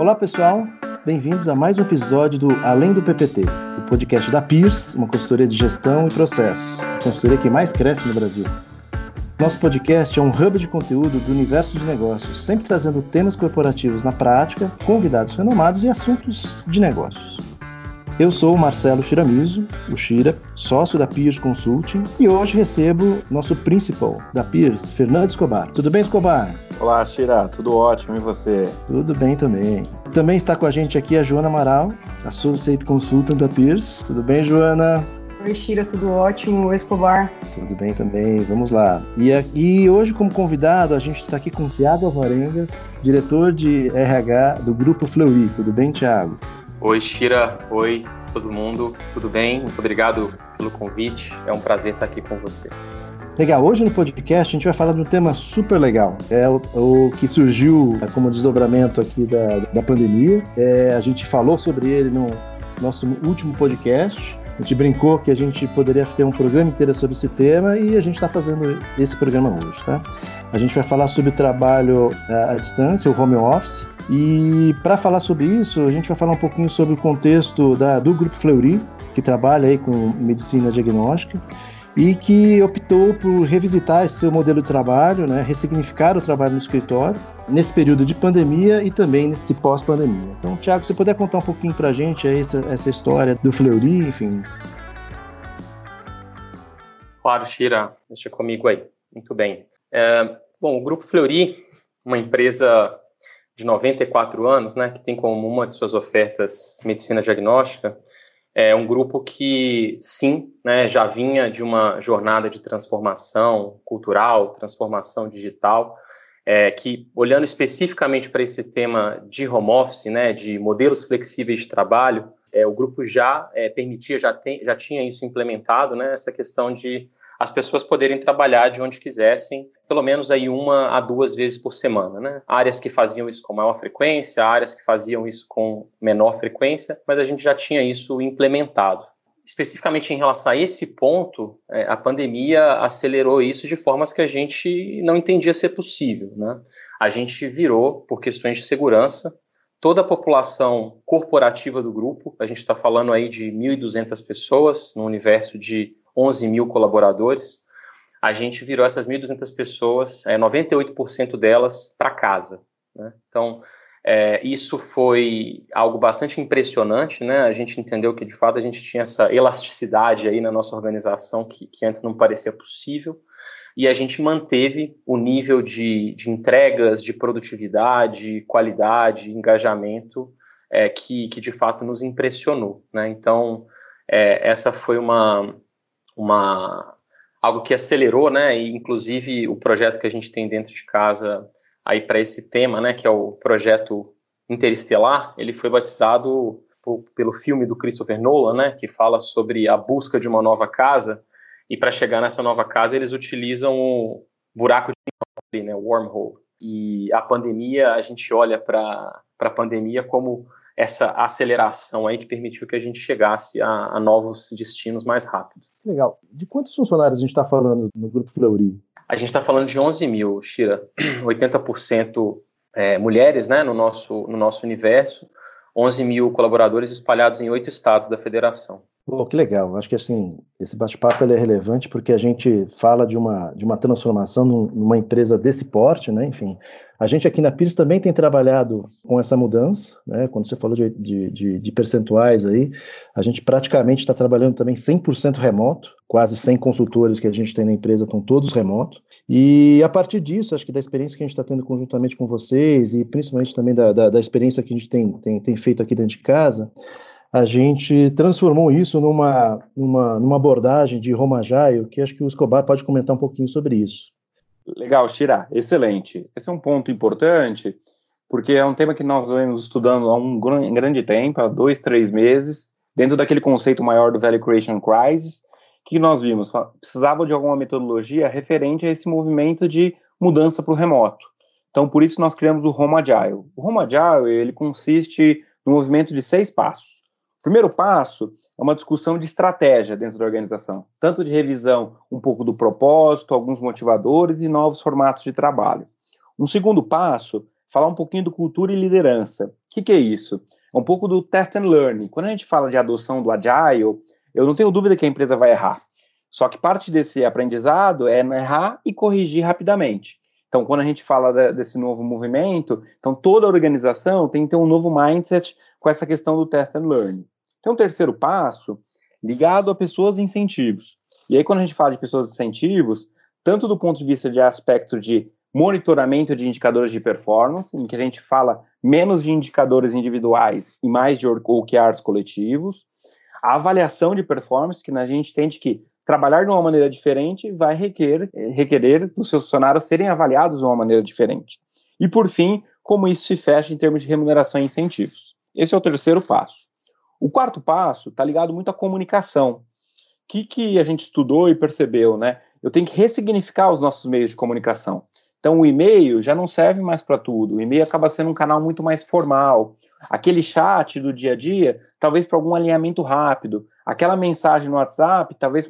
Olá, pessoal. Bem-vindos a mais um episódio do Além do PPT, o podcast da Peers, uma consultoria de gestão e processos, a consultoria que mais cresce no Brasil. Nosso podcast é um hub de conteúdo do universo de negócios, sempre trazendo temas corporativos na prática, convidados renomados e assuntos de negócios. Eu sou o Marcelo Shiramizu, o Shira, sócio da Peers Consulting, e hoje recebo nosso principal da Peers, Fernando Escobar. Tudo bem, Escobar? Olá, Shira, tudo ótimo, e você? Tudo bem também. Também está com a gente aqui a Joana Amaral, Associate Consultant da Peers. Tudo bem, Joana? Oi, Shira, tudo ótimo. Oi, Escobar. Tudo bem também, vamos lá. E, e hoje, como convidado, a gente está aqui com o Tiago Alvarenga, diretor de RH do Grupo Fleury. Tudo bem, Tiago? Oi, Shira. Oi, todo mundo. Tudo bem? Muito obrigado pelo convite. É um prazer estar aqui com vocês. Legal, hoje no podcast a gente vai falar de um tema super legal. É o, o que surgiu como desdobramento aqui da, da pandemia. É, a gente falou sobre ele no nosso último podcast. A gente brincou que a gente poderia ter um programa inteiro sobre esse tema e a gente está fazendo esse programa hoje, tá? A gente vai falar sobre trabalho à distância, o home office, e para falar sobre isso, a gente vai falar um pouquinho sobre o contexto da, do Grupo Fleury, que trabalha aí com medicina diagnóstica e que optou por revisitar esse seu modelo de trabalho, né, ressignificar o trabalho no escritório nesse período de pandemia e também nesse pós-pandemia. Então, Tiago, você puder contar um pouquinho para a gente essa, essa história do Fleury, enfim. Claro, Shira, deixa comigo aí. Muito bem. É, bom, o Grupo Fleury, uma empresa de 94 anos, né, que tem como uma de suas ofertas medicina diagnóstica, é um grupo que, sim, né, já vinha de uma jornada de transformação cultural, transformação digital, é, que, olhando especificamente para esse tema de home office, né, de modelos flexíveis de trabalho, é, o grupo já é, permitia, já, tem, já tinha isso implementado, né, essa questão de as pessoas poderem trabalhar de onde quisessem, pelo menos aí uma a duas vezes por semana, né? Áreas que faziam isso com maior frequência, áreas que faziam isso com menor frequência, mas a gente já tinha isso implementado. Especificamente em relação a esse ponto, é, a pandemia acelerou isso de formas que a gente não entendia ser possível, né? A gente virou, por questões de segurança, toda a população corporativa do grupo, a gente está falando aí de 1.200 pessoas, no universo de 11 mil colaboradores, a gente virou essas 1.200 pessoas, é, 98% delas para casa. Né? Então, é, isso foi algo bastante impressionante, né? A gente entendeu que, de fato, a gente tinha essa elasticidade aí na nossa organização que, que antes não parecia possível, e a gente manteve o nível de, de entregas, de produtividade, qualidade, engajamento é, que, que, de fato, nos impressionou, né? Então, é, essa foi uma, uma algo que acelerou, né? E inclusive o projeto que a gente tem dentro de casa aí para esse tema, né? Que é o projeto Interestelar. Ele foi batizado por, pelo filme do Christopher Nolan, né? Que fala sobre a busca de uma nova casa. E para chegar nessa nova casa eles utilizam o buraco de né? Wormhole. E a pandemia, a gente olha para a pandemia como essa aceleração aí que permitiu que a gente chegasse a, a novos destinos mais rápido. Legal. De quantos funcionários a gente está falando no Grupo Fleury? A gente está falando de 11 mil, Shira. 80% é, mulheres né, no, nosso, no nosso universo, 11 mil colaboradores espalhados em oito estados da federação. Pô, que legal. Acho que assim, esse bate-papo é relevante porque a gente fala de uma, de uma transformação numa empresa desse porte, né? Enfim, a gente aqui na Pires também tem trabalhado com essa mudança, né? Quando você falou de, de, de, de percentuais aí, a gente praticamente está trabalhando também 100% remoto, quase 100 consultores que a gente tem na empresa estão todos remotos. E a partir disso, acho que da experiência que a gente está tendo conjuntamente com vocês e principalmente também da, da, da experiência que a gente tem, tem, tem feito aqui dentro de casa, a gente transformou isso numa, numa, numa abordagem de Roma Jaio, que acho que o Escobar pode comentar um pouquinho sobre isso. Legal, Shira, excelente. Esse é um ponto importante, porque é um tema que nós vemos estudando há um grande tempo, há dois, três meses, dentro daquele conceito maior do Value Creation Crisis, que nós vimos, precisava de alguma metodologia referente a esse movimento de mudança para o remoto. Então, por isso nós criamos o Home Agile. O Home Agile, ele consiste no movimento de seis passos. O primeiro passo é uma discussão de estratégia dentro da organização, tanto de revisão um pouco do propósito, alguns motivadores e novos formatos de trabalho. Um segundo passo falar um pouquinho do cultura e liderança. O que, que é isso? É um pouco do test and learn. Quando a gente fala de adoção do agile, eu não tenho dúvida que a empresa vai errar. Só que parte desse aprendizado é errar e corrigir rapidamente. Então, quando a gente fala de, desse novo movimento, então toda organização tem que ter um novo mindset com essa questão do test and learn. Então, o terceiro passo, ligado a pessoas e incentivos. E aí, quando a gente fala de pessoas e incentivos, tanto do ponto de vista de aspecto de monitoramento de indicadores de performance, em que a gente fala menos de indicadores individuais e mais de OKRs coletivos, a avaliação de performance, que a gente entende que trabalhar de uma maneira diferente vai requerer, requerer dos seus funcionários serem avaliados de uma maneira diferente. E, por fim, como isso se fecha em termos de remuneração e incentivos. Esse é o terceiro passo. O quarto passo está ligado muito à comunicação. O que, que a gente estudou e percebeu, né? Eu tenho que ressignificar os nossos meios de comunicação. Então, o e-mail já não serve mais para tudo. O e-mail acaba sendo um canal muito mais formal. Aquele chat do dia a dia, talvez para algum alinhamento rápido. Aquela mensagem no WhatsApp, talvez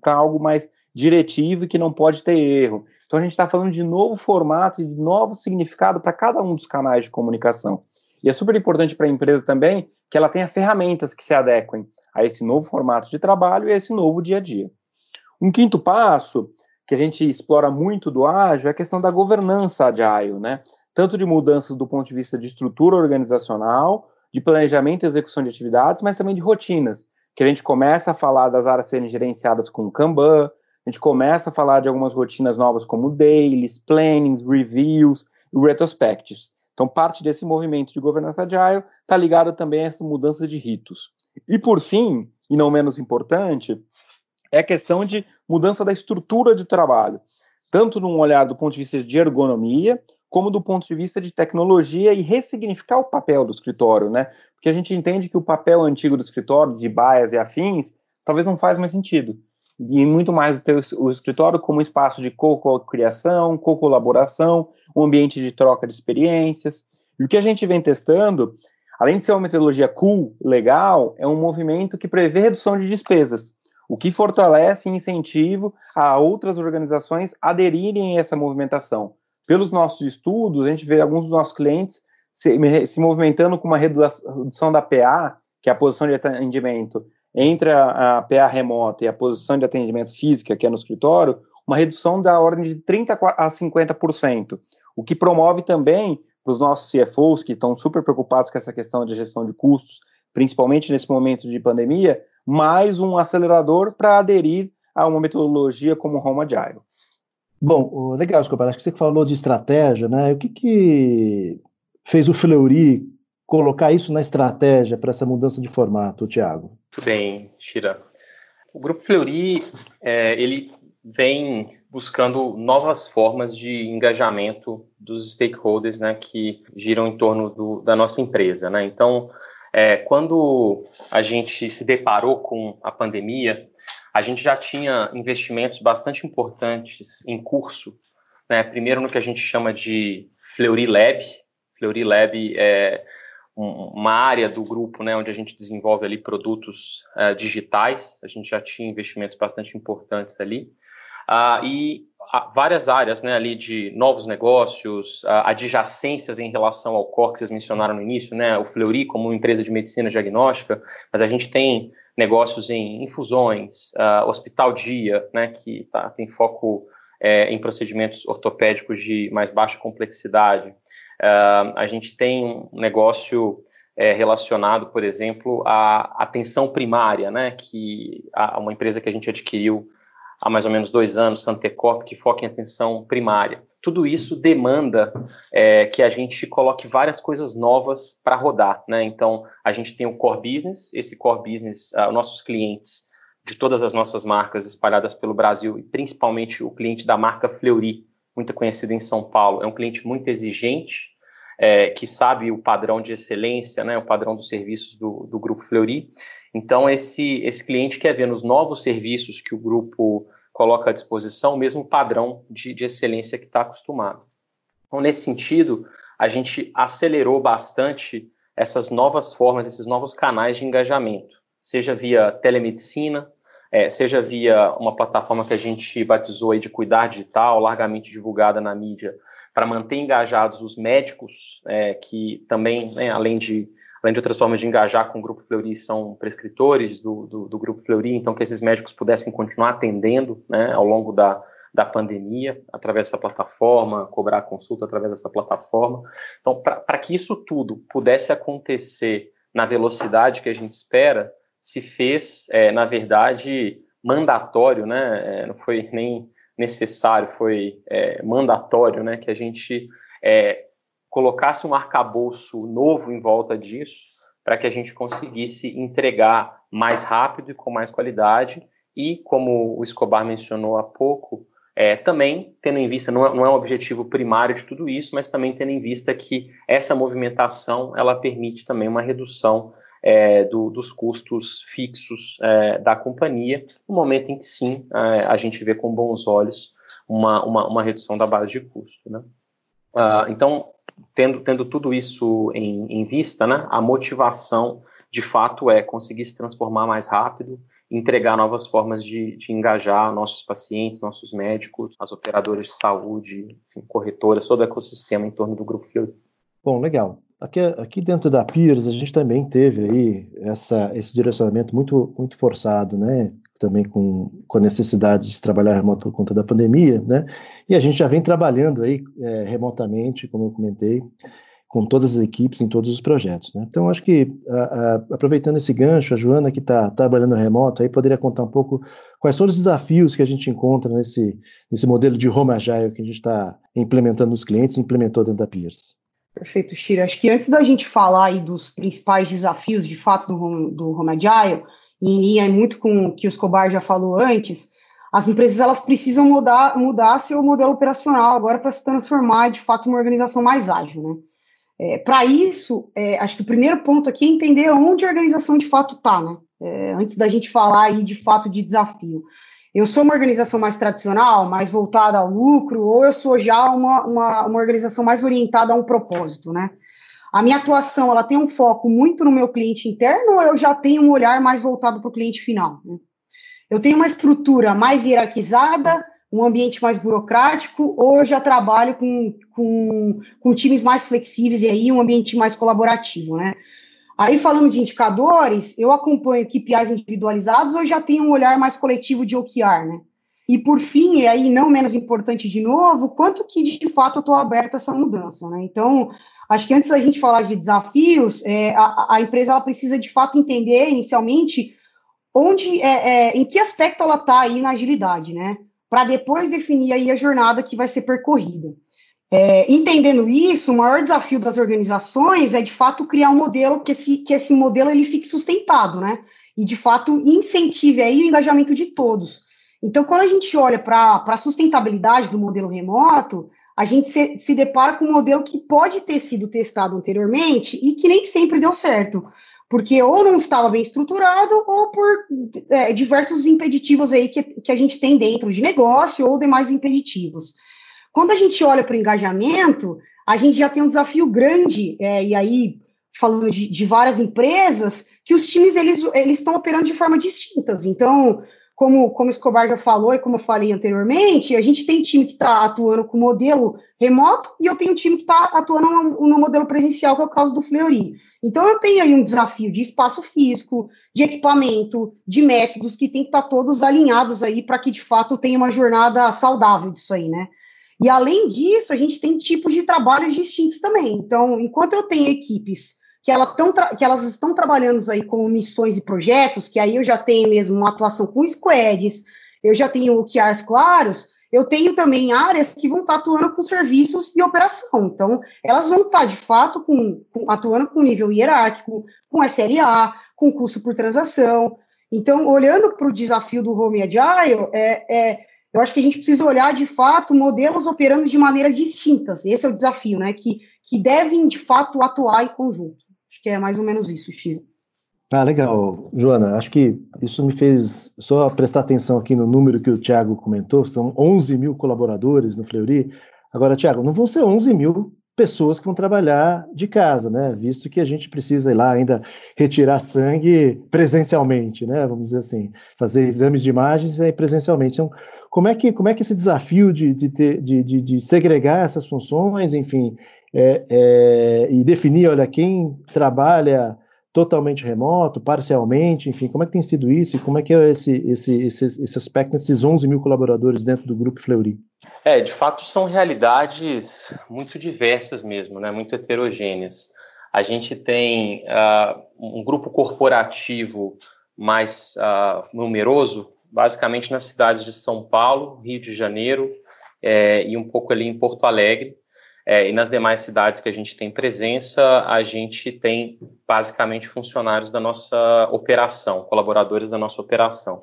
para algo mais diretivo e que não pode ter erro. Então, a gente está falando de novo formato e de novo significado para cada um dos canais de comunicação. E é super importante para a empresa também que ela tenha ferramentas que se adequem a esse novo formato de trabalho e a esse novo dia a dia. Um quinto passo que a gente explora muito do ágil é a questão da governança agile, né? Tanto de mudanças do ponto de vista de estrutura organizacional, de planejamento e execução de atividades, mas também de rotinas, que a gente começa a falar das áreas serem gerenciadas com Kanban, a gente começa a falar de algumas rotinas novas como dailies, plannings, reviews e retrospectives. Então, parte desse movimento de governança agile está ligado também a essa mudança de ritos. E por fim, e não menos importante, é a questão de mudança da estrutura de trabalho, tanto num olhar do ponto de vista de ergonomia, como do ponto de vista de tecnologia e ressignificar o papel do escritório, né? Porque a gente entende que o papel antigo do escritório, de baias e afins, talvez não faz mais sentido. E muito mais ter o escritório como espaço de co-criação, co-colaboração, um ambiente de troca de experiências. E o que a gente vem testando, além de ser uma metodologia cool, legal, é um movimento que prevê redução de despesas o que fortalece e incentivo a outras organizações aderirem a essa movimentação. Pelos nossos estudos, a gente vê alguns dos nossos clientes se, se movimentando com uma redução da PA, que é a posição de atendimento, entre a, a PA remota e a posição de atendimento física, que é no escritório, uma redução da ordem de 30% a 50%, o que promove também para os nossos CFOs, que estão super preocupados com essa questão de gestão de custos, principalmente nesse momento de pandemia, mais um acelerador para aderir a uma metodologia como o Home Agile. Bom, legal, Escobar, acho que você falou de estratégia, né? O que, que fez o Fleury colocar isso na estratégia para essa mudança de formato, Tiago? Muito bem, Shira. O Grupo Fleury, é, ele vem buscando novas formas de engajamento dos stakeholders né, que giram em torno do, da nossa empresa. Né? Então, é, quando a gente se deparou com a pandemia, a gente já tinha investimentos bastante importantes em curso. Né? Primeiro no que a gente chama de Fleury Lab. Fleury Lab é uma área do grupo né, onde a gente desenvolve ali produtos uh, digitais. A gente já tinha investimentos bastante importantes ali. Uh, e várias áreas né, ali de novos negócios, adjacências em relação ao core que vocês mencionaram no início, né, o Fleury como uma empresa de medicina diagnóstica, mas a gente tem negócios em infusões, uh, hospital dia, né, que tá, tem foco é, em procedimentos ortopédicos de mais baixa complexidade. Uh, a gente tem um negócio é, relacionado, por exemplo, à atenção primária, né, que a, uma empresa que a gente adquiriu há mais ou menos dois anos, Santecorp, que foca em atenção primária. Tudo isso demanda é, que a gente coloque várias coisas novas para rodar. Né? Então, a gente tem o core business, esse core business, uh, nossos clientes de todas as nossas marcas espalhadas pelo Brasil, e principalmente o cliente da marca Fleury, muito conhecido em São Paulo, é um cliente muito exigente, é, que sabe o padrão de excelência, né, o padrão dos serviços do, do Grupo Fleury. Então, esse, esse cliente quer ver nos novos serviços que o grupo coloca à disposição o mesmo padrão de, de excelência que está acostumado. Então, nesse sentido, a gente acelerou bastante essas novas formas, esses novos canais de engajamento, seja via telemedicina, é, seja via uma plataforma que a gente batizou aí de Cuidar Digital, largamente divulgada na mídia, para manter engajados os médicos, é, que também, né, além de além de outras formas de engajar com o Grupo Fleury, são prescritores do, do, do Grupo Fleury, então que esses médicos pudessem continuar atendendo né, ao longo da, da pandemia, através dessa plataforma, cobrar consulta através dessa plataforma. Então, para que isso tudo pudesse acontecer na velocidade que a gente espera, se fez, é, na verdade, mandatório, né? É, não foi nem necessário, foi é, mandatório, né? Que a gente é, colocasse um arcabouço novo em volta disso, para que a gente conseguisse entregar mais rápido e com mais qualidade. E, como o Escobar mencionou há pouco, é, também tendo em vista, não é, não é um objetivo primário de tudo isso, mas também tendo em vista que essa movimentação ela permite também uma redução é, do, dos custos fixos é, da companhia, no momento em que sim é, a gente vê com bons olhos uma, uma, uma redução da base de custo. Né? Ah, então, tendo, tendo tudo isso em, em vista, né, a motivação de fato é conseguir se transformar mais rápido, entregar novas formas de, de engajar nossos pacientes, nossos médicos, as operadoras de saúde, enfim, corretoras, todo o ecossistema em torno do Grupo Fleury. Bom, legal. Aqui, aqui dentro da Peers, a gente também teve aí essa, esse direcionamento muito, muito forçado, né? Também com, com a necessidade de trabalhar remoto por conta da pandemia, né? E a gente já vem trabalhando aí é, remotamente, como eu comentei, com todas as equipes em todos os projetos. Né? Então, acho que, a, a, aproveitando esse gancho, a Joana, que está trabalhando remoto, aí poderia contar um pouco quais são os desafios que a gente encontra nesse, nesse modelo de home agile que a gente está implementando nos clientes implementou dentro da Peers. Perfeito, Shira. Acho que antes da gente falar aí dos principais desafios, de fato, do home, do home agile, em linha muito com o que o Escobar já falou antes, as empresas elas precisam mudar, mudar seu modelo operacional agora para se transformar de fato em uma organização mais ágil, né? É, para isso, é, acho que o primeiro ponto aqui é entender onde a organização de fato está, né? É, antes da gente falar aí de fato de desafio eu sou uma organização mais tradicional, mais voltada ao lucro, ou eu sou já uma, uma, uma organização mais orientada a um propósito, né? A minha atuação, ela tem um foco muito no meu cliente interno, ou eu já tenho um olhar mais voltado para o cliente final? Né? Eu tenho uma estrutura mais hierarquizada, um ambiente mais burocrático, ou eu já trabalho com, com, com times mais flexíveis e aí um ambiente mais colaborativo, né? Aí, falando de indicadores, eu acompanho KPIs individualizados ou já tenho um olhar mais coletivo de OKR, né? E, por fim, e aí não menos importante de novo, quanto que, de fato, eu estou aberto a essa mudança, né? Então, acho que antes da gente falar de desafios, é, a, a, empresa ela precisa, de fato, entender, inicialmente, onde, é, é, em que aspecto ela está aí na agilidade, né? Para depois definir aí a jornada que vai ser percorrida. É, entendendo isso, o maior desafio das organizações é de fato criar um modelo que esse, que esse modelo ele fique sustentado, né? E de fato incentive aí o engajamento de todos. Então, quando a gente olha para a sustentabilidade do modelo remoto, a gente se, se depara com um modelo que pode ter sido testado anteriormente e que nem sempre deu certo, porque ou não estava bem estruturado ou por é, diversos impeditivos aí que, que a gente tem dentro de negócio ou demais impeditivos. Quando a gente olha para o engajamento, a gente já tem um desafio grande, é, e aí, falando de, de, várias empresas, que os times eles, eles estão operando de forma distintas. Então, como, como Escobar já falou e como eu falei anteriormente, a gente tem time que está atuando com modelo remoto e eu tenho time que está atuando no, no, modelo presencial, que é o caso do Fleury. Então, eu tenho aí um desafio de espaço físico, de equipamento, de métodos que tem que estar tá todos alinhados aí para que, de fato, tenha uma jornada saudável disso aí, né? E além disso, a gente tem tipos de trabalhos distintos também. Então, enquanto eu tenho equipes que, ela tão que elas estão trabalhando aí com missões e projetos, que aí eu já tenho mesmo uma atuação com squads, eu já tenho OKRs claros, eu tenho também áreas que vão estar atuando com serviços e operação. Então, elas vão estar, de fato, com, com, atuando com nível hierárquico, com SLA, com custo por transação. Então, olhando para o desafio do Home Agile, é, é eu acho que a gente precisa olhar, de fato, modelos operando de maneiras distintas. Esse é o desafio, né? Que, que devem, de fato, atuar em conjunto. Acho que é mais ou menos isso, Chico. Ah, legal. Joana, acho que isso me fez só prestar atenção aqui no número que o Thiago comentou, são 11 mil colaboradores no Fleury. Agora, Thiago, não vão ser 11 mil pessoas que vão trabalhar de casa, né? Visto que a gente precisa ir lá ainda retirar sangue presencialmente, né? Vamos dizer assim, fazer exames de imagens aí presencialmente. Então, como é que, como é que esse desafio de, de, ter, de, de, de segregar essas funções, enfim, é, é, e definir, olha, quem trabalha totalmente remoto, parcialmente, enfim, como é que tem sido isso e como é que é esse, esse, esse, esse aspecto nesses 11 mil colaboradores dentro do Grupo Fleury? É, de fato são realidades muito diversas mesmo, né, muito heterogêneas. A gente tem uh, um grupo corporativo mais uh, numeroso, basicamente nas cidades de São Paulo, Rio de Janeiro é, e um pouco ali em Porto Alegre, é, e nas demais cidades que a gente tem presença, a gente tem basicamente funcionários da nossa operação, colaboradores da nossa operação.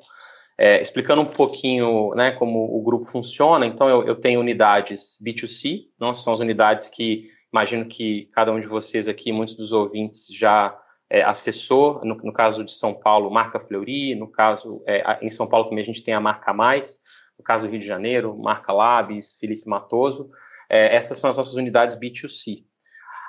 É, explicando um pouquinho né, como o grupo funciona, então eu, eu tenho unidades B2C, não são as unidades que imagino que cada um de vocês aqui, muitos dos ouvintes já é, acessou, no, no, caso de São Paulo, marca Fleury, no caso, é, em São Paulo também a gente tem a marca Mais, no caso do Rio de Janeiro, marca Labs, Felipe Matoso, é, essas são as nossas unidades B2C.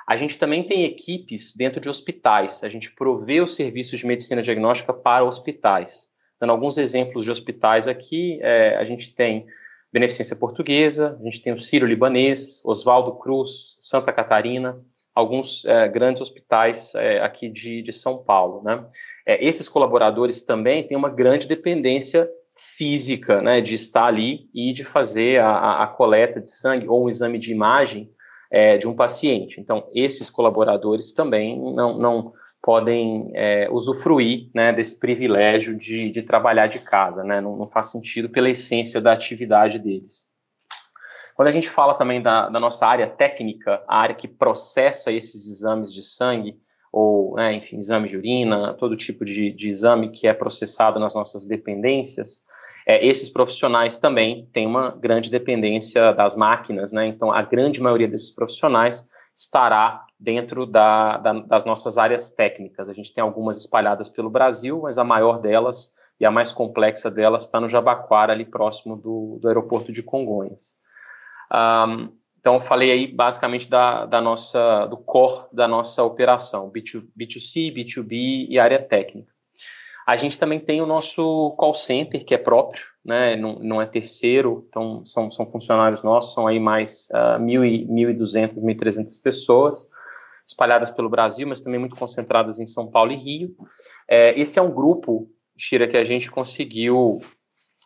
A gente também tem equipes dentro de hospitais. A gente provê os serviços de medicina diagnóstica para hospitais. Dando alguns exemplos de hospitais aqui, é, a gente tem Beneficência Portuguesa, a gente tem o Ciro Libanês, Oswaldo Cruz, Santa Catarina, alguns é, grandes hospitais é, aqui de, de, São Paulo. Né? É, esses colaboradores também têm uma grande dependência física, né, de estar ali e de fazer a, a coleta de sangue ou um exame de imagem é, de um paciente. Então, esses colaboradores também não, não podem é, usufruir né, desse privilégio de, de, trabalhar de casa, né, não, não, faz sentido pela essência da atividade deles. Quando a gente fala também da, da nossa área técnica, a área que processa esses exames de sangue, ou, né, enfim, exame de urina, todo tipo de, de, exame que é processado nas nossas dependências, é, esses profissionais também têm uma grande dependência das máquinas, né? Então, a grande maioria desses profissionais estará dentro da, da, das nossas áreas técnicas. A gente tem algumas espalhadas pelo Brasil, mas a maior delas e a mais complexa delas está no Jabaquara, ali próximo do, do aeroporto de Congonhas. Um, então, falei aí basicamente da, da nossa, do core da nossa operação, B2, B2C, B2B e área técnica. A gente também tem o nosso call center, que é próprio, né, não, não é terceiro, então são, são funcionários nossos, são aí mais uh, 1.200, 1.300 pessoas, espalhadas pelo Brasil, mas também muito concentradas em São Paulo e Rio. É, esse é um grupo, Shira, que a gente conseguiu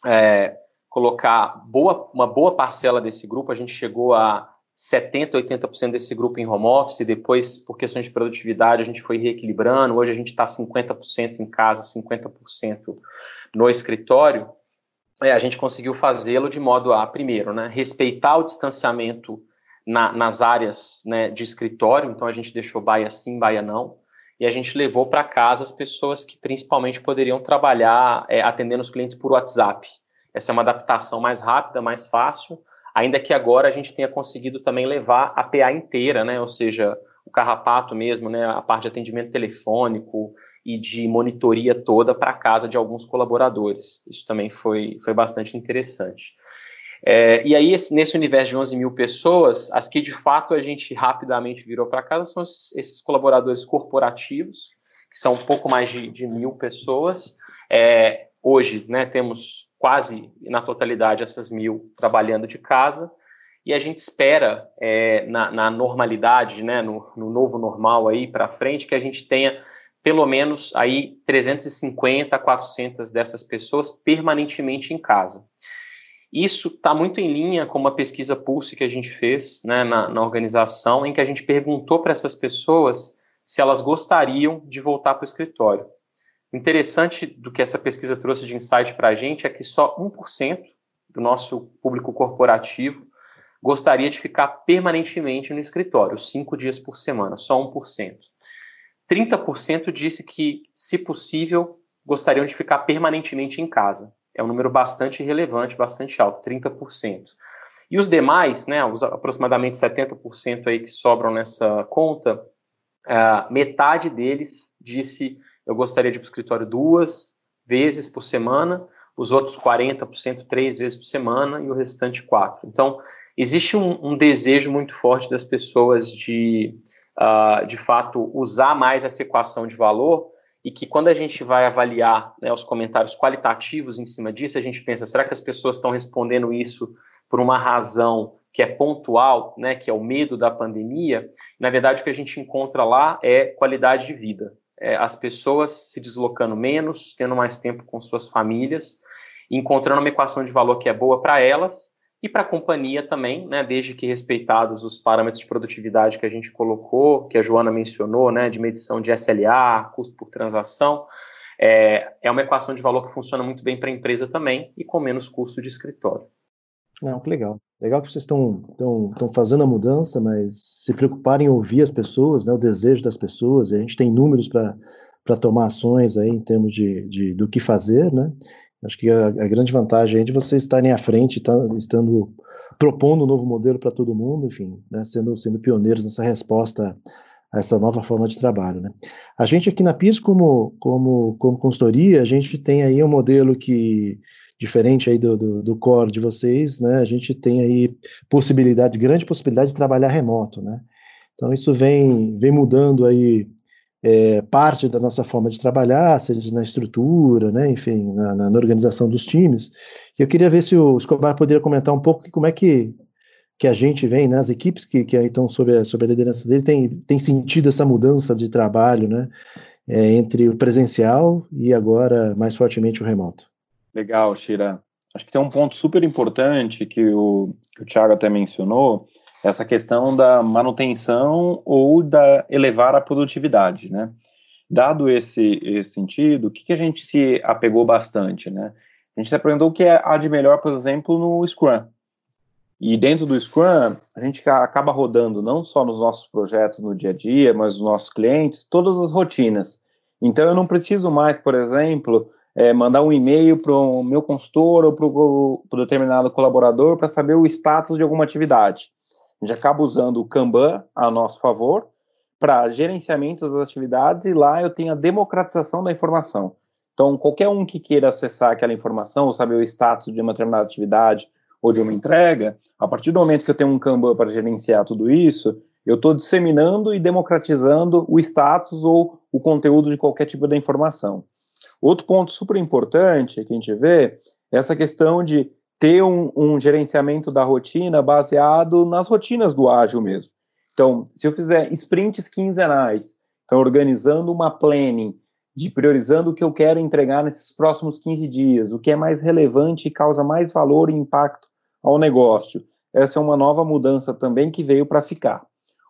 é, colocar boa, uma boa parcela desse grupo, a gente chegou a 70%, 80% desse grupo em home office, depois, por questões de produtividade, a gente foi reequilibrando, hoje a gente está 50% em casa, 50% no escritório, é, a gente conseguiu fazê-lo de modo a, primeiro, né, respeitar o distanciamento na, nas áreas né, de escritório, então a gente deixou baia sim, baia não, e a gente levou para casa as pessoas que principalmente poderiam trabalhar é, atendendo os clientes por WhatsApp. Essa é uma adaptação mais rápida, mais fácil, ainda que agora a gente tenha conseguido também levar a PA inteira, né? Ou seja, o carrapato mesmo, né? A parte de atendimento telefônico e de monitoria toda para casa de alguns colaboradores. Isso também foi, foi bastante interessante. É, e aí, nesse universo de 11 mil pessoas, as que de fato a gente rapidamente virou para casa são esses colaboradores corporativos, que são um pouco mais de, de mil pessoas. É, hoje, né, temos quase na totalidade essas mil trabalhando de casa, e a gente espera é, na, na, normalidade, né, no, no novo normal aí para frente, que a gente tenha pelo menos aí 350 a 400 dessas pessoas permanentemente em casa. Isso está muito em linha com uma pesquisa Pulse que a gente fez né, na, na organização, em que a gente perguntou para essas pessoas se elas gostariam de voltar para o escritório interessante do que essa pesquisa trouxe de insight para a gente é que só 1% do nosso público corporativo gostaria de ficar permanentemente no escritório, cinco dias por semana, só 1%. 30% disse que, se possível, gostariam de ficar permanentemente em casa. É um número bastante relevante, bastante alto, 30%. E os demais, né, os aproximadamente 70% aí que sobram nessa conta, uh, metade deles disse eu gostaria de ir para o escritório duas vezes por semana, os outros 40% três vezes por semana e o restante quatro. Então, existe um, um desejo muito forte das pessoas de, uh, de fato, usar mais essa equação de valor e que quando a gente vai avaliar né, os comentários qualitativos em cima disso, a gente pensa, será que as pessoas estão respondendo isso por uma razão que é pontual, né, que é o medo da pandemia? Na verdade, o que a gente encontra lá é qualidade de vida. É, as pessoas se deslocando menos, tendo mais tempo com suas famílias, encontrando uma equação de valor que é boa para elas e para a companhia também, né, desde que respeitados os parâmetros de produtividade que a gente colocou, que a Joana mencionou, né, de medição de SLA, custo por transação, é, é uma equação de valor que funciona muito bem para a empresa também e com menos custo de escritório. Não, que legal. Legal que vocês estão fazendo a mudança, mas se preocuparem em ouvir as pessoas, né, o desejo das pessoas, a gente tem números para tomar ações aí em termos de, de, do que fazer, né? Acho que a, a grande vantagem é de vocês estarem à frente, tá, estando propondo um novo modelo para todo mundo, enfim, né, sendo, sendo pioneiros nessa resposta a essa nova forma de trabalho. Né. A gente aqui na PIS, como, como, como consultoria, a gente tem aí um modelo que, diferente aí do, do, do, core de vocês, né, a gente tem aí possibilidade, grande possibilidade de trabalhar remoto, né. Então isso vem, vem mudando aí é, parte da nossa forma de trabalhar, seja na estrutura, né, enfim, na, na, organização dos times. E eu queria ver se o Escobar poderia comentar um pouco como é que, que a gente vem, né, as equipes que, que estão sob a, sob a liderança dele, tem, tem sentido essa mudança de trabalho, né, é, entre o presencial e agora, mais fortemente, o remoto. Legal, Shira. Acho que tem um ponto super importante que o, que o Thiago até mencionou, essa questão da manutenção ou da elevar a produtividade, né? Dado esse, esse sentido, o que, que a gente se apegou bastante, né? A gente se aprendeu o que é, há de melhor, por exemplo, no Scrum. E dentro do Scrum, a gente acaba rodando não só nos nossos projetos no dia a dia, mas nos nossos clientes, todas as rotinas. Então, eu não preciso mais, por exemplo, é, mandar um e-mail para o meu consultor ou para o determinado colaborador para saber o status de alguma atividade. A gente acaba usando o Kanban a nosso favor para gerenciamento das atividades e lá eu tenho a democratização da informação. Então, qualquer um que queira acessar aquela informação ou saber o status de uma determinada atividade ou de uma entrega, a partir do momento que eu tenho um Kanban para gerenciar tudo isso, eu estou disseminando e democratizando o status ou o conteúdo de qualquer tipo de informação. Outro ponto super importante que a gente vê é essa questão de ter um, um, gerenciamento da rotina baseado nas rotinas do ágil mesmo. Então, se eu fizer sprints quinzenais, então organizando uma planning, de priorizando o que eu quero entregar nesses próximos 15 dias, o que é mais relevante e causa mais valor e impacto ao negócio. Essa é uma nova mudança também que veio para ficar.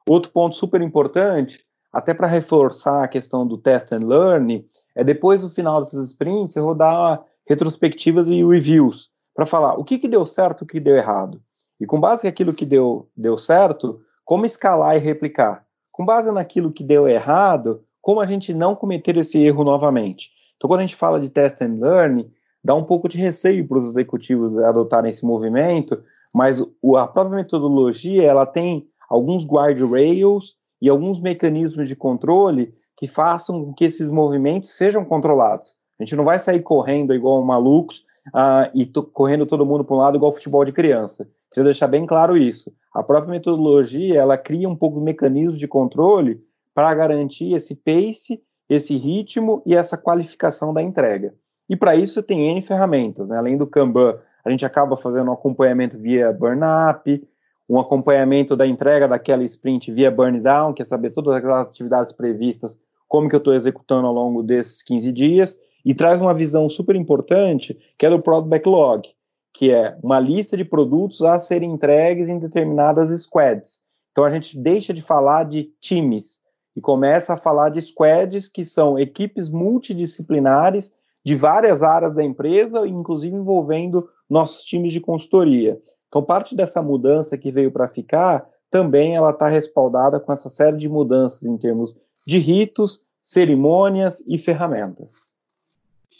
Outro ponto super importante, até para reforçar a questão do test and learn, é depois do final desses sprints, eu rodar retrospectivas e reviews para falar o que, que deu certo o que deu errado. E com base naquilo que deu, deu certo, como escalar e replicar. Com base naquilo que deu errado, como a gente não cometer esse erro novamente. Então, quando a gente fala de test and learn, dá um pouco de receio para os executivos adotarem esse movimento, mas a própria metodologia ela tem alguns guardrails e alguns mecanismos de controle que façam com que esses movimentos sejam controlados. A gente não vai sair correndo igual malucos uh, e correndo todo mundo para um lado igual futebol de criança. Queria deixar bem claro isso. A própria metodologia, ela cria um pouco de mecanismo de controle para garantir esse pace, esse ritmo e essa qualificação da entrega. E para isso tem N ferramentas, né? Além do Kanban, a gente acaba fazendo um acompanhamento via burn-up, um acompanhamento da entrega daquela sprint via burn down, que é saber todas aquelas atividades previstas, como que eu estou executando ao longo desses 15 dias, e traz uma visão super importante, que é do Product Backlog, que é uma lista de produtos a serem entregues em determinadas squads. Então a gente deixa de falar de times e começa a falar de squads, que são equipes multidisciplinares de várias áreas da empresa, inclusive envolvendo nossos times de consultoria. Então parte dessa mudança que veio para ficar, também ela está respaldada com essa série de mudanças em termos de ritos, cerimônias e ferramentas.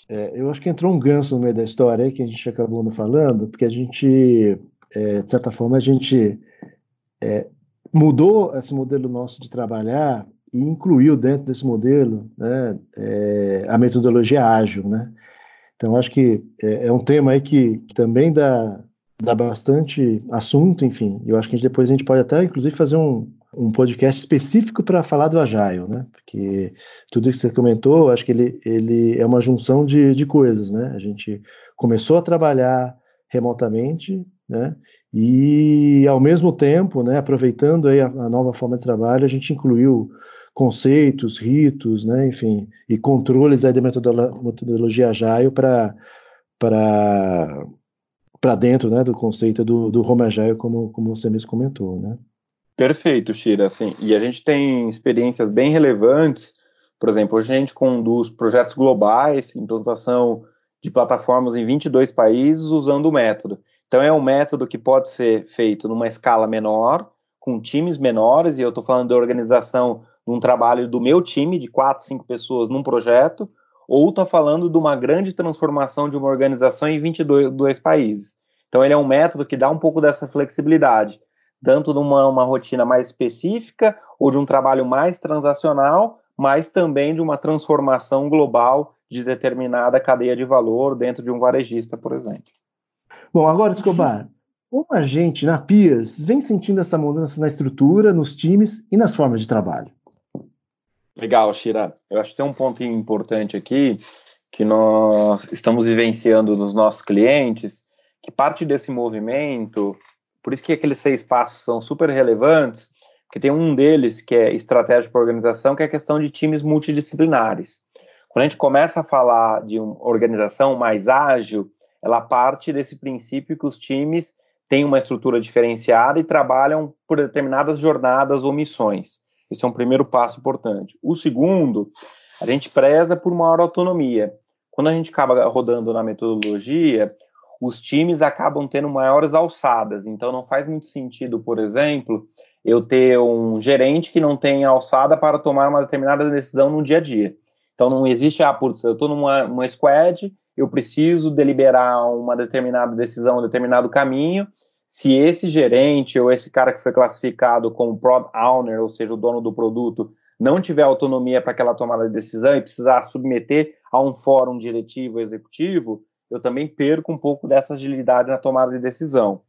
É, eu acho que entrou um ganso no meio da história aí que a gente acabou não falando, porque a gente, é, de certa forma, a gente é, mudou esse modelo nosso de trabalhar e incluiu dentro desse modelo né, é, a metodologia ágil, né? Então, acho que é, é, um tema aí que, que também dá, dá bastante assunto, enfim. Eu acho que a gente, depois a gente pode até, inclusive, fazer um, um podcast específico para falar do Agile, né? Porque tudo que você comentou, acho que ele, ele é uma junção de, de coisas, né? A gente começou a trabalhar remotamente, né? E ao mesmo tempo, né, aproveitando aí a, a nova forma de trabalho, a gente incluiu conceitos, ritos, né, enfim, e controles aí da metodolo metodologia Agile para para dentro, né, do conceito do, do Home Agile, como, como você mesmo comentou, né. Perfeito, Shira, assim, e a gente tem experiências bem relevantes, por exemplo, hoje a gente conduz projetos globais, implantação de plataformas em 22 países usando o método. Então é um método que pode ser feito numa escala menor, com times menores, e eu estou falando da organização de um trabalho do meu time, de quatro, cinco pessoas num projeto, ou estou falando de uma grande transformação de uma organização em 22 países. Então ele é um método que dá um pouco dessa flexibilidade tanto numa uma rotina mais específica ou de um trabalho mais transacional, mas também de uma transformação global de determinada cadeia de valor dentro de um varejista, por exemplo. Bom, agora, Escobar, como a gente na Piers vem sentindo essa mudança na estrutura, nos times e nas formas de trabalho? Legal, Shira. Eu acho que tem um ponto importante aqui que nós estamos vivenciando nos nossos clientes, que parte desse movimento por isso que aqueles seis passos são super relevantes, porque tem um deles que é estratégia para organização, que é a questão de times multidisciplinares. Quando a gente começa a falar de uma organização mais ágil, ela parte desse princípio que os times têm uma estrutura diferenciada e trabalham por determinadas jornadas ou missões. Esse é um primeiro passo importante. O segundo, a gente preza por maior autonomia. Quando a gente acaba rodando na metodologia, os times acabam tendo maiores alçadas. Então não faz muito sentido, por exemplo, eu ter um gerente que não tem alçada para tomar uma determinada decisão no dia a dia. Então não existe, ah, putz, eu estou numa, numa squad, eu preciso deliberar uma determinada decisão, um determinado caminho. Se esse gerente ou esse cara que foi classificado como product owner, ou seja, o dono do produto, não tiver autonomia para aquela tomada de decisão e precisar submeter a um fórum diretivo executivo, eu também perco um pouco dessa agilidade na tomada de decisão.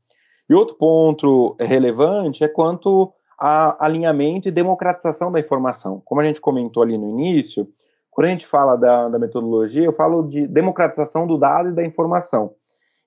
E outro ponto relevante é quanto a alinhamento e democratização da informação. Como a gente comentou ali no início, quando a gente fala da, da metodologia, eu falo de democratização do dado e da informação.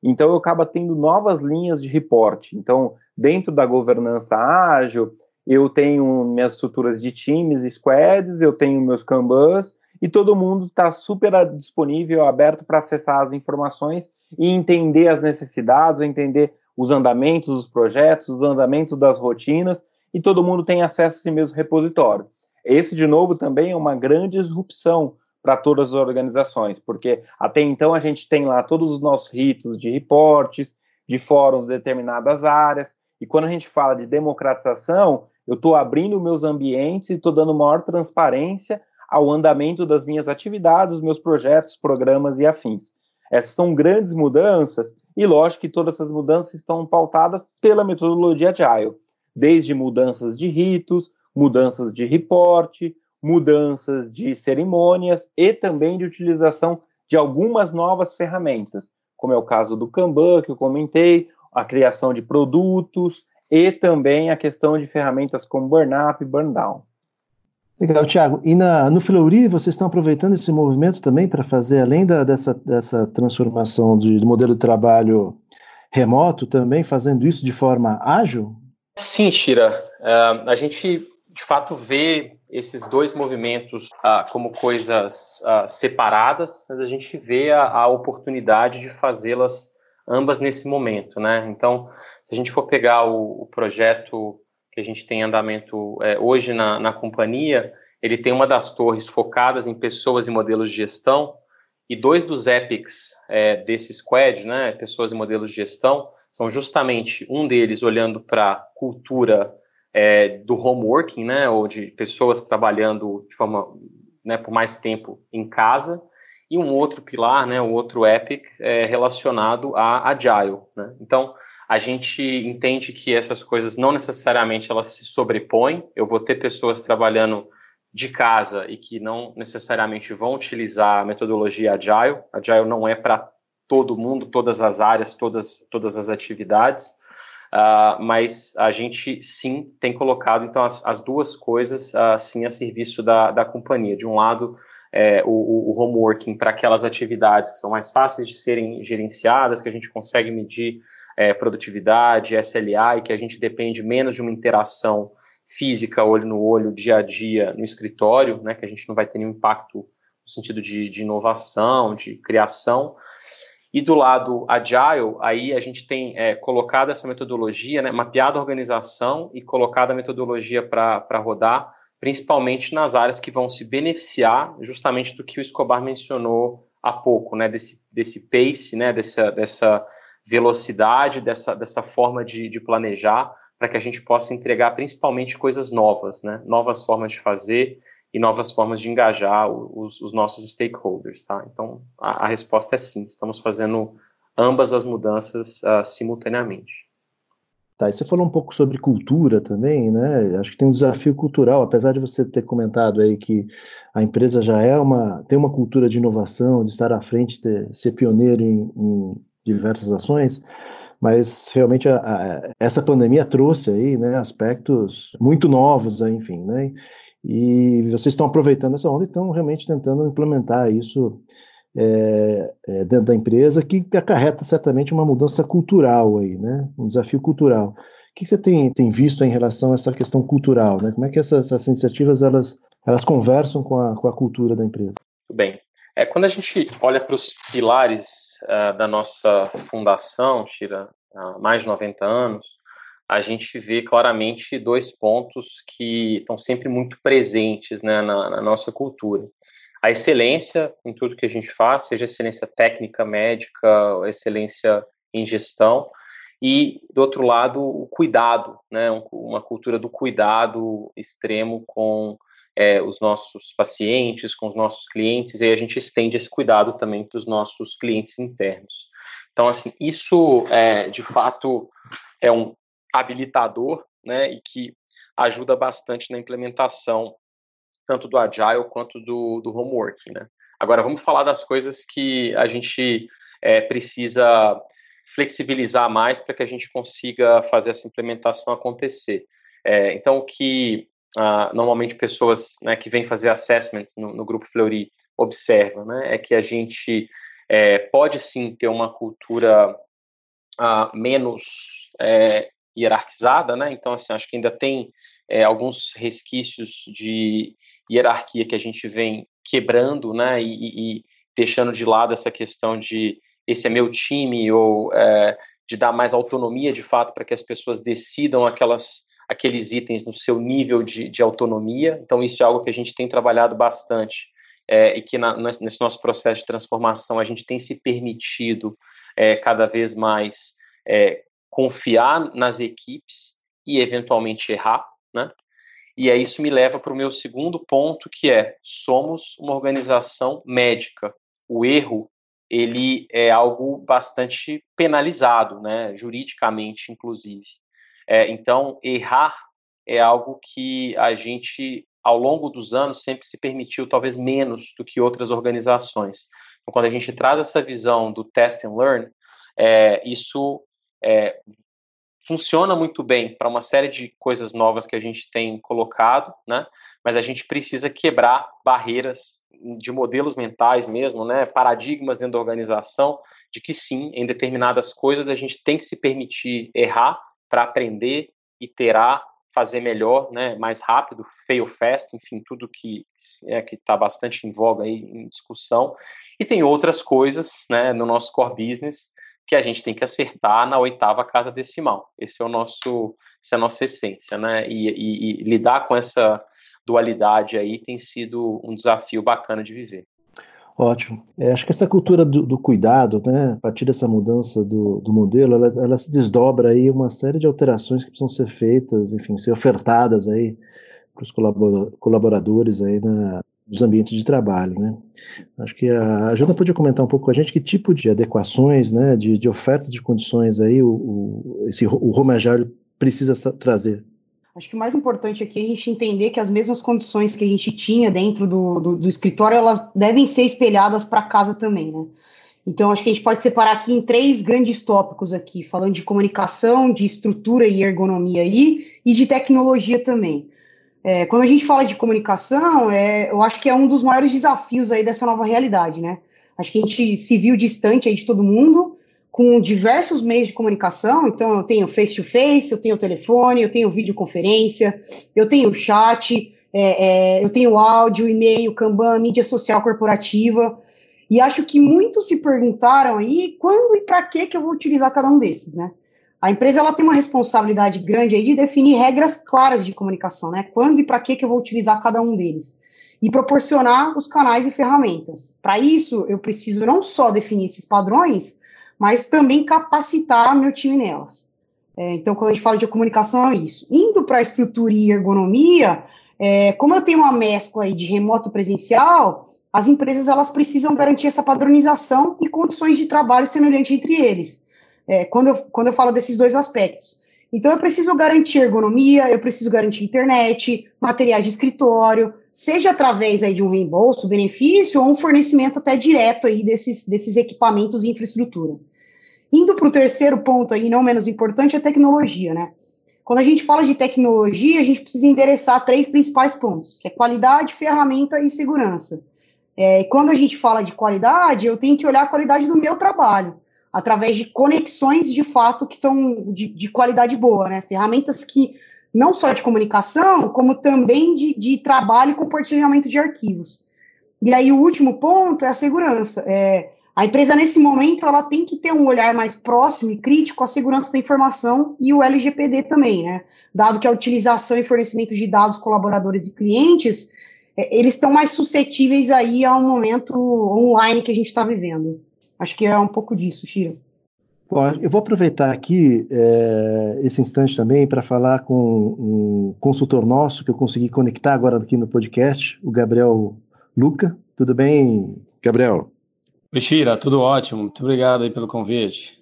Então, eu acabo tendo novas linhas de reporte. Então, dentro da governança ágil, eu tenho minhas estruturas de times, squads, eu tenho meus kanbans, e todo mundo está super disponível, aberto para acessar as informações e entender as necessidades, entender os andamentos dos projetos, os andamentos das rotinas, e todo mundo tem acesso a esse mesmo repositório. Esse, de novo, também é uma grande disrupção para todas as organizações, porque até então a gente tem lá todos os nossos ritos de reportes, de fóruns de determinadas áreas, e quando a gente fala de democratização, eu estou abrindo meus ambientes e estou dando maior transparência ao andamento das minhas atividades, meus projetos, programas e afins. Essas são grandes mudanças e lógico que todas essas mudanças estão pautadas pela metodologia Agile, desde mudanças de ritos, mudanças de reporte, mudanças de cerimônias e também de utilização de algumas novas ferramentas, como é o caso do Kanban, que eu comentei, a criação de produtos e também a questão de ferramentas como Burn Up e Burn Down. Legal, Thiago. E na, no Fleury, vocês estão aproveitando esse movimento também para fazer, além da, dessa, dessa transformação de, de modelo de trabalho remoto, também fazendo isso de forma ágil? Sim, Shira. Uh, a gente, de fato, vê esses dois movimentos uh, como coisas uh, separadas, mas a gente vê a, a oportunidade de fazê-las ambas nesse momento, né? Então, se a gente for pegar o, o projeto que a gente tem em andamento é, hoje na, na companhia, ele tem uma das torres focadas em pessoas e modelos de gestão, e dois dos epics é, desse squad, né, pessoas e modelos de gestão, são justamente um deles olhando para a cultura é, do homeworking, né, ou de pessoas trabalhando de forma, né, por mais tempo em casa, e um outro pilar, né, o outro epic é relacionado a agile, né. Então, a gente entende que essas coisas não necessariamente elas se sobrepõem. Eu vou ter pessoas trabalhando de casa e que não necessariamente vão utilizar a metodologia Agile. Agile não é para todo mundo, todas as áreas, todas, todas as atividades. Uh, mas a gente sim tem colocado então as, as duas coisas uh, a serviço da, da companhia. De um lado, é, o, o home working para aquelas atividades que são mais fáceis de serem gerenciadas, que a gente consegue medir é, produtividade, SLA, e que a gente depende menos de uma interação física, olho no olho, dia a dia, no escritório, né, que a gente não vai ter nenhum impacto no sentido de, de inovação, de criação. E do lado agile, aí a gente tem é, colocado essa metodologia, né, mapeado a organização e colocado a metodologia para rodar, principalmente nas áreas que vão se beneficiar justamente do que o Escobar mencionou há pouco, né, desse, desse pace, né, dessa, dessa velocidade, dessa, dessa forma de, de planejar, para que a gente possa entregar principalmente coisas novas, né, novas formas de fazer e novas formas de engajar os, os nossos stakeholders, tá? Então, a, a, resposta é sim, estamos fazendo ambas as mudanças uh, simultaneamente. Tá, e você falou um pouco sobre cultura também, né? Acho que tem um desafio cultural, apesar de você ter comentado aí que a empresa já é uma tem uma cultura de inovação, de estar à frente, de ser pioneiro em, em diversas ações, mas realmente a, a, essa pandemia trouxe aí, né, aspectos muito novos, aí, enfim, né? E vocês estão aproveitando essa onda e estão realmente tentando implementar isso é, é, dentro da empresa, que acarreta certamente uma mudança cultural aí, né? Um desafio cultural. O que você tem, tem visto em relação a essa questão cultural, né? Como é que essas, essas iniciativas elas, elas conversam com a, com a cultura da empresa? Bem, é, quando a gente olha para os pilares uh, da nossa fundação, Tira, há mais de 90 anos, a gente vê claramente dois pontos que estão sempre muito presentes né, na, na, nossa cultura. A excelência em tudo que a gente faz, seja excelência técnica, médica, excelência em gestão, e, do outro lado, o cuidado, né, uma cultura do cuidado extremo com é, os nossos pacientes, com os nossos clientes, e aí a gente estende esse cuidado também para os nossos clientes internos. Então, assim, isso, é, de fato, é um habilitador, né, e que ajuda bastante na implementação tanto do Agile quanto do, do Homeworking, né. Agora, vamos falar das coisas que a gente é, precisa flexibilizar mais para que a gente consiga fazer essa implementação acontecer. É, então, o que uh, normalmente pessoas né, que vêm fazer assessments no, no, Grupo Fleury observam né, é que a gente é, pode sim ter uma cultura uh, menos é, hierarquizada, né? Então, assim, acho que ainda tem é, alguns resquícios de hierarquia que a gente vem quebrando, né? E, e, deixando de lado essa questão de esse é meu time ou é, de dar mais autonomia, de fato, para que as pessoas decidam aquelas aqueles itens no seu nível de, de autonomia. Então, isso é algo que a gente tem trabalhado bastante é, e que na, nesse nosso processo de transformação a gente tem se permitido é, cada vez mais é, confiar nas equipes e eventualmente errar, né? E aí isso me leva para o meu segundo ponto, que é somos uma organização médica. O erro ele é algo bastante penalizado, né, juridicamente, inclusive. É, então, errar é algo que a gente, ao longo dos anos, sempre se permitiu, talvez menos do que outras organizações. Então, quando a gente traz essa visão do test and learn, é, isso é, funciona muito bem para uma série de coisas novas que a gente tem colocado, né? Mas a gente precisa quebrar barreiras de modelos mentais mesmo, né? Paradigmas dentro da organização de que sim, em determinadas coisas a gente tem que se permitir errar para aprender, iterar, fazer melhor, né? Mais rápido, fail fast, enfim, tudo que é que está bastante em voga aí em discussão. E tem outras coisas, né? No nosso core business que a gente tem que acertar na oitava casa decimal. Esse é o nosso, essa é a nossa essência, né? E, e, e lidar com essa dualidade aí tem sido um desafio bacana de viver. Ótimo. É, acho que essa cultura do, do, cuidado, né, a partir dessa mudança do, do modelo, ela, ela, se desdobra aí uma série de alterações que precisam ser feitas, enfim, ser ofertadas aí para os colaboradores aí na, dos ambientes de trabalho, né? Acho que a, a Jana podia comentar um pouco com a gente que tipo de adequações, né, de, de oferta de condições aí o, o, esse, o Home Agile precisa trazer. Acho que o mais importante aqui é a gente entender que as mesmas condições que a gente tinha dentro do, do, do escritório, elas devem ser espelhadas para casa também, né? Então, acho que a gente pode separar aqui em três grandes tópicos aqui, falando de comunicação, de estrutura e ergonomia aí, e de tecnologia também. É, quando a gente fala de comunicação, é, eu acho que é um dos maiores desafios aí dessa nova realidade, né? Acho que a gente se viu distante aí de todo mundo, com diversos meios de comunicação. Então, eu tenho face-to-face, -face, eu tenho telefone, eu tenho videoconferência, eu tenho chat, é, é, eu tenho áudio, e-mail, Kanban, mídia social corporativa. E acho que muitos se perguntaram aí quando e para que que eu vou utilizar cada um desses, né? A empresa ela tem uma responsabilidade grande aí de definir regras claras de comunicação, né? Quando e para que que eu vou utilizar cada um deles e proporcionar os canais e ferramentas. Para isso, eu preciso não só definir esses padrões, mas também capacitar meu time nelas. É, então, quando a gente fala de comunicação, é isso. Indo para a estrutura e ergonomia, é, como eu tenho uma mescla de remoto presencial, as empresas elas precisam garantir essa padronização e condições de trabalho semelhantes entre eles. É, quando, eu, quando eu falo desses dois aspectos. Então, eu preciso garantir ergonomia, eu preciso garantir internet, materiais de escritório, seja através aí de um reembolso, benefício, ou um fornecimento até direto aí desses, desses equipamentos e infraestrutura. Indo para o terceiro ponto aí, não menos importante, a tecnologia, né? Quando a gente fala de tecnologia, a gente precisa endereçar três principais pontos, que é qualidade, ferramenta e segurança. É, quando a gente fala de qualidade, eu tenho que olhar a qualidade do meu trabalho, através de conexões de fato que são de, de qualidade boa, né? Ferramentas que não só de comunicação, como também de, de trabalho e compartilhamento de arquivos. E aí o último ponto é a segurança. É, a empresa, nesse momento, ela tem que ter um olhar mais próximo e crítico à segurança da informação e o LGPD também, né? Dado que a utilização e fornecimento de dados colaboradores e clientes é, eles estão mais suscetíveis aí ao momento online que a gente está vivendo. Acho que é um pouco disso, Shira. Bom, eu vou aproveitar aqui é, esse instante também para falar com um consultor nosso que eu consegui conectar agora aqui no podcast, o Gabriel Luca. Tudo bem, Gabriel? Oi, Shira, tudo ótimo. Muito obrigado aí pelo convite.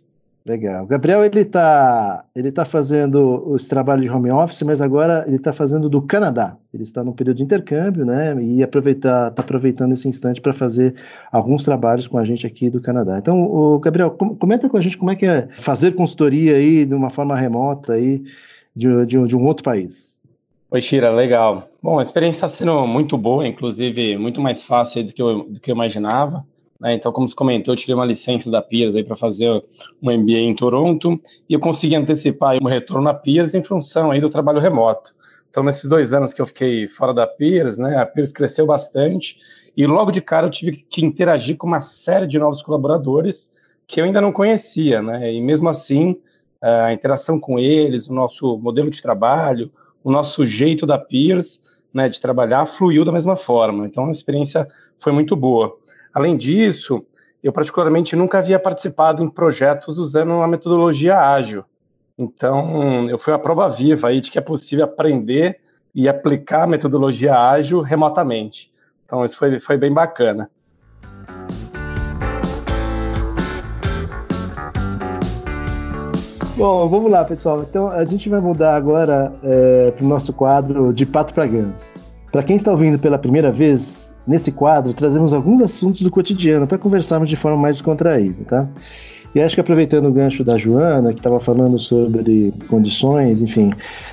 Legal. O Gabriel, ele está ele tá fazendo esse trabalho de home office, mas agora ele está fazendo do Canadá. Ele está num período de intercâmbio, né? E aproveitar, está aproveitando esse instante para fazer alguns trabalhos com a gente aqui do Canadá. Então, o Gabriel, comenta com a gente como é que é fazer consultoria aí de uma forma remota aí de, de, de um outro país. Oi, Shira, legal. Bom, a experiência está sendo muito boa, inclusive muito mais fácil do que eu, do que eu imaginava. Né? Então, como você comentou, eu tirei uma licença da Piers para fazer um MBA em Toronto e eu consegui antecipar o retorno na Piers em função aí do trabalho remoto. Então, nesses dois anos que eu fiquei fora da Piers, né, a Piers cresceu bastante e logo de cara eu tive que interagir com uma série de novos colaboradores que eu ainda não conhecia, né? E mesmo assim, a interação com eles, o nosso modelo de trabalho, o nosso jeito da Piers, né, de trabalhar fluiu da mesma forma. Então, a experiência foi muito boa. Além disso, eu particularmente nunca havia participado em projetos usando uma metodologia ágil. Então, eu fui a prova viva aí de que é possível aprender e aplicar a metodologia ágil remotamente. Então, isso foi, foi bem bacana. Bom, vamos lá, pessoal. Então, a gente vai mudar agora é, para o nosso quadro de Pato para Ganso. Para quem está ouvindo pela primeira vez, nesse quadro trazemos alguns assuntos do cotidiano para conversarmos de forma mais descontraída, tá? E acho que aproveitando o gancho da Joana, que estava falando sobre condições, enfim,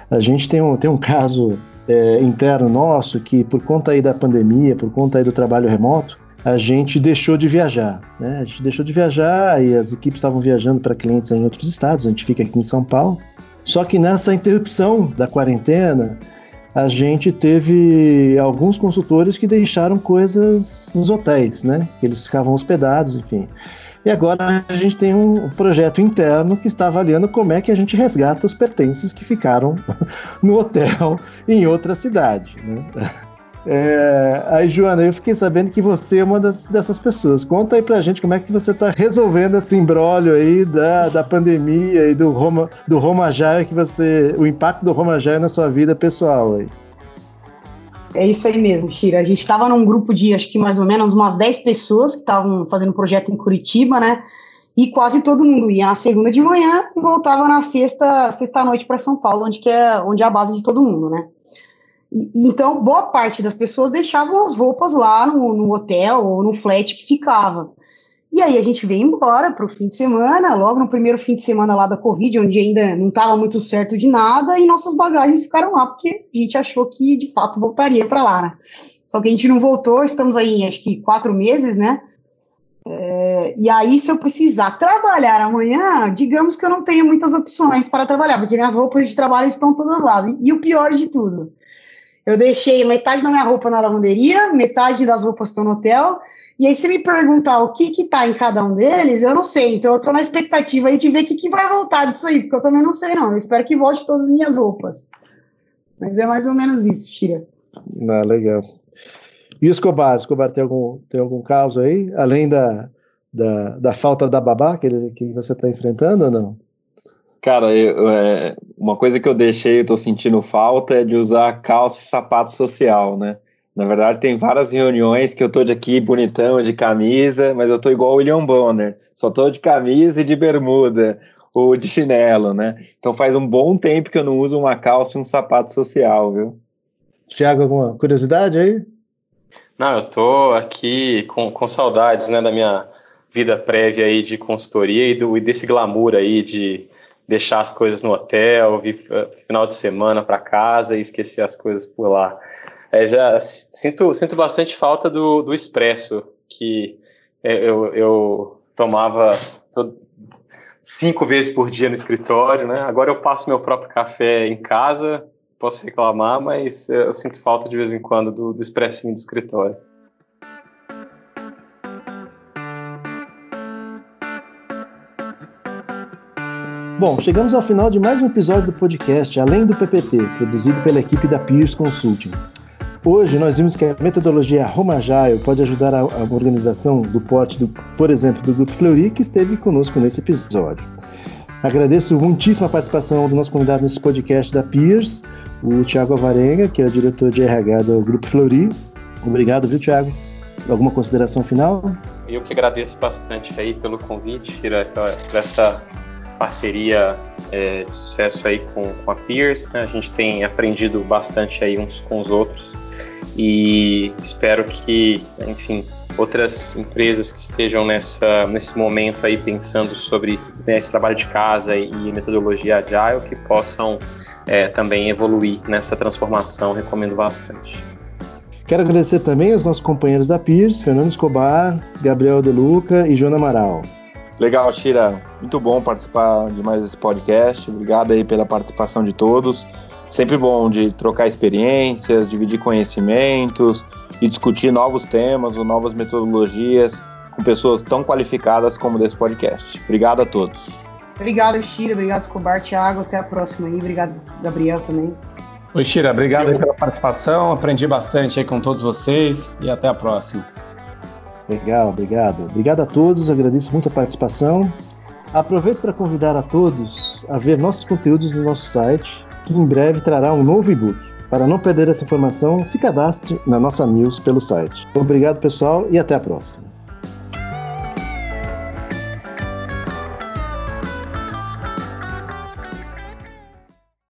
a gente tem um, tem um caso é, interno nosso que, por conta aí da pandemia, por conta aí do trabalho remoto, a gente deixou de viajar, né? A gente deixou de viajar e as equipes estavam viajando para clientes em outros estados, a gente fica aqui em São Paulo. Só que nessa interrupção da quarentena, a gente teve alguns consultores que deixaram coisas nos hotéis, né? Eles ficavam hospedados, enfim. E agora a gente tem um projeto interno que está avaliando como é que a gente resgata os pertences que ficaram no hotel em outra cidade. Né? É, aí, Joana, eu fiquei sabendo que você é uma das, dessas pessoas. Conta aí pra gente como é que você tá resolvendo esse imbróglio aí da, da pandemia e do Roma, do Roma que você. o impacto do Roma Jaya na sua vida pessoal aí. É isso aí mesmo, Shira. A gente estava num grupo de acho que mais ou menos umas 10 pessoas que estavam fazendo projeto em Curitiba, né? E quase todo mundo ia na segunda de manhã e voltava na sexta, sexta noite para São Paulo, onde que é onde é a base de todo mundo, né? E, então, boa parte das pessoas deixavam as roupas lá no, no hotel ou no flat que ficava. E aí a gente veio embora para o fim de semana, logo no primeiro fim de semana lá da Covid, onde ainda não estava muito certo de nada, e nossas bagagens ficaram lá, porque a gente achou que de fato voltaria para lá, né? Só que a gente não voltou, estamos aí acho que quatro meses, né? É, e aí, se eu precisar trabalhar amanhã, digamos que eu não tenho muitas opções para trabalhar, porque minhas roupas de trabalho estão todas lá. E o pior de tudo, eu deixei metade da minha roupa na lavanderia, metade das roupas estão no hotel, e aí, se me perguntar o que que tá em cada um deles, eu não sei. Então, eu tô na expectativa aí de ver o que, que vai voltar disso aí, porque eu também não sei, não. Eu espero que volte todas as minhas roupas. Mas é mais ou menos isso, Tira. Ah, legal. E o Escobar? Escobar tem algum, tem algum caso aí? Além da, da, da falta da babá que, ele, que você está enfrentando ou não? Cara, eu, é, uma coisa que eu deixei, eu tô sentindo falta, é de usar calça e sapato social, né? Na verdade, tem várias reuniões que eu tô de aqui bonitão, de camisa, mas eu tô igual o William Bonner. Só tô de camisa e de bermuda, ou de chinelo, né? Então faz um bom tempo que eu não uso uma calça e um sapato social, viu? Tiago, alguma curiosidade aí? Não, eu tô aqui com, com saudades, né, da minha vida prévia aí de consultoria e, do, e desse glamour aí de deixar as coisas no hotel, vir final de semana para casa e esquecer as coisas por lá. É, já sinto, sinto bastante falta do, do expresso, que eu, eu tomava todo, cinco vezes por dia no escritório, né? Agora eu passo meu próprio café em casa, posso reclamar, mas eu sinto falta de vez em quando do, do expressinho do escritório. Bom, chegamos ao final de mais um episódio do podcast Além do PPT, produzido pela equipe da Peers Consulting. Hoje nós vimos que a metodologia Roma Agile pode ajudar a, a organização do porte, do, por exemplo, do Grupo Fleury, que esteve conosco nesse episódio. Agradeço muitíssimo a participação do nosso convidado nesse podcast da Peers, o Tiago Avarenga, que é o diretor de RH do Grupo Fleury. Obrigado, viu, Tiago? Alguma consideração final? Eu que agradeço bastante aí pelo convite, por essa parceria é, de sucesso aí com, com a Peers. Né? A gente tem aprendido bastante aí uns com os outros e espero que, enfim, outras empresas que estejam nessa, nesse momento aí pensando sobre né, esse trabalho de casa e metodologia agile que possam é, também evoluir nessa transformação, recomendo bastante. Quero agradecer também aos nossos companheiros da Peers, Fernando Escobar, Gabriel De Luca e Joana Amaral. Legal, Shira. Muito bom participar de mais esse podcast. Obrigado aí pela participação de todos. Sempre bom de trocar experiências, dividir conhecimentos e discutir novos temas ou novas metodologias com pessoas tão qualificadas como desse podcast. Obrigado a todos. Obrigado, Shira. Obrigado, Escobar, Thiago. Até a próxima aí. Obrigado, Gabriel, também. Oi, Shira. Obrigado pela participação. Aprendi bastante aí com todos vocês e até a próxima. Legal, obrigado. Obrigado a todos, agradeço muito a participação. Aproveito para convidar a todos a ver nossos conteúdos no nosso site que em breve trará um novo e-book. Para não perder essa informação, se cadastre na nossa news pelo site. Obrigado, pessoal, e até a próxima.